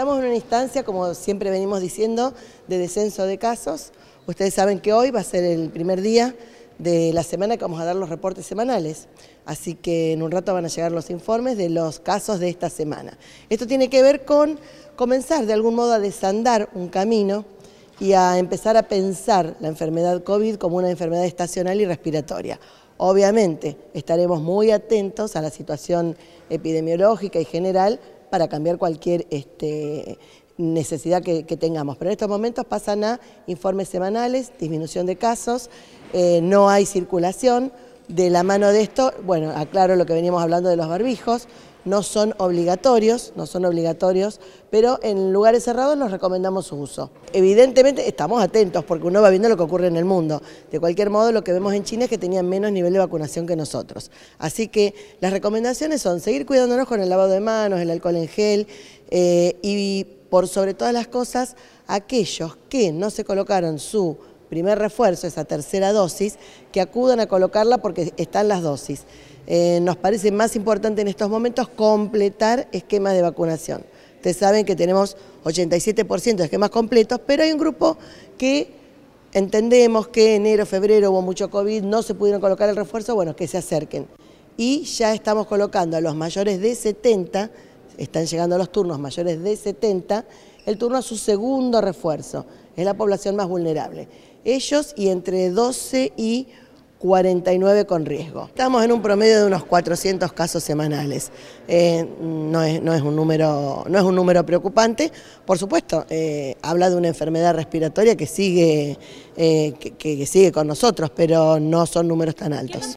Estamos en una instancia, como siempre venimos diciendo, de descenso de casos. Ustedes saben que hoy va a ser el primer día de la semana que vamos a dar los reportes semanales. Así que en un rato van a llegar los informes de los casos de esta semana. Esto tiene que ver con comenzar de algún modo a desandar un camino y a empezar a pensar la enfermedad COVID como una enfermedad estacional y respiratoria. Obviamente estaremos muy atentos a la situación epidemiológica y general para cambiar cualquier este, necesidad que, tengamos. Pero en estos momentos pasan a informes semanales, disminución de casos, eh, no hay circulación. De la mano de esto, bueno, aclaro lo que veníamos hablando de los barbijos, no son obligatorios, no son obligatorios, pero en lugares cerrados nos recomendamos su uso. Evidentemente estamos atentos porque uno va viendo lo que ocurre en el mundo. De cualquier modo, lo que vemos en China es que tenían menos nivel de vacunación que nosotros. Así que las recomendaciones son seguir cuidándonos con el lavado de manos, el alcohol en gel eh, y por sobre todas las cosas, aquellos que no se colocaron su primer refuerzo, esa tercera dosis, que acudan a colocarla porque están las dosis. Eh, nos parece más importante en estos momentos completar esquemas de vacunación. Ustedes saben que tenemos 87% de esquemas completos, pero hay un grupo que entendemos que enero, febrero hubo mucho COVID, no se pudieron colocar el refuerzo, bueno, que se acerquen. Y ya estamos colocando a los mayores de 70, están llegando los turnos mayores de 70, el turno a su segundo refuerzo, es la población más vulnerable. Ellos y entre 12 y 49 con riesgo. Estamos en un promedio de unos 400 casos semanales. Eh, no, es, un número, no es un número preocupante. Por supuesto, eh, habla de una enfermedad respiratoria que sigue, eh, que sigue con nosotros, pero no son números tan altos.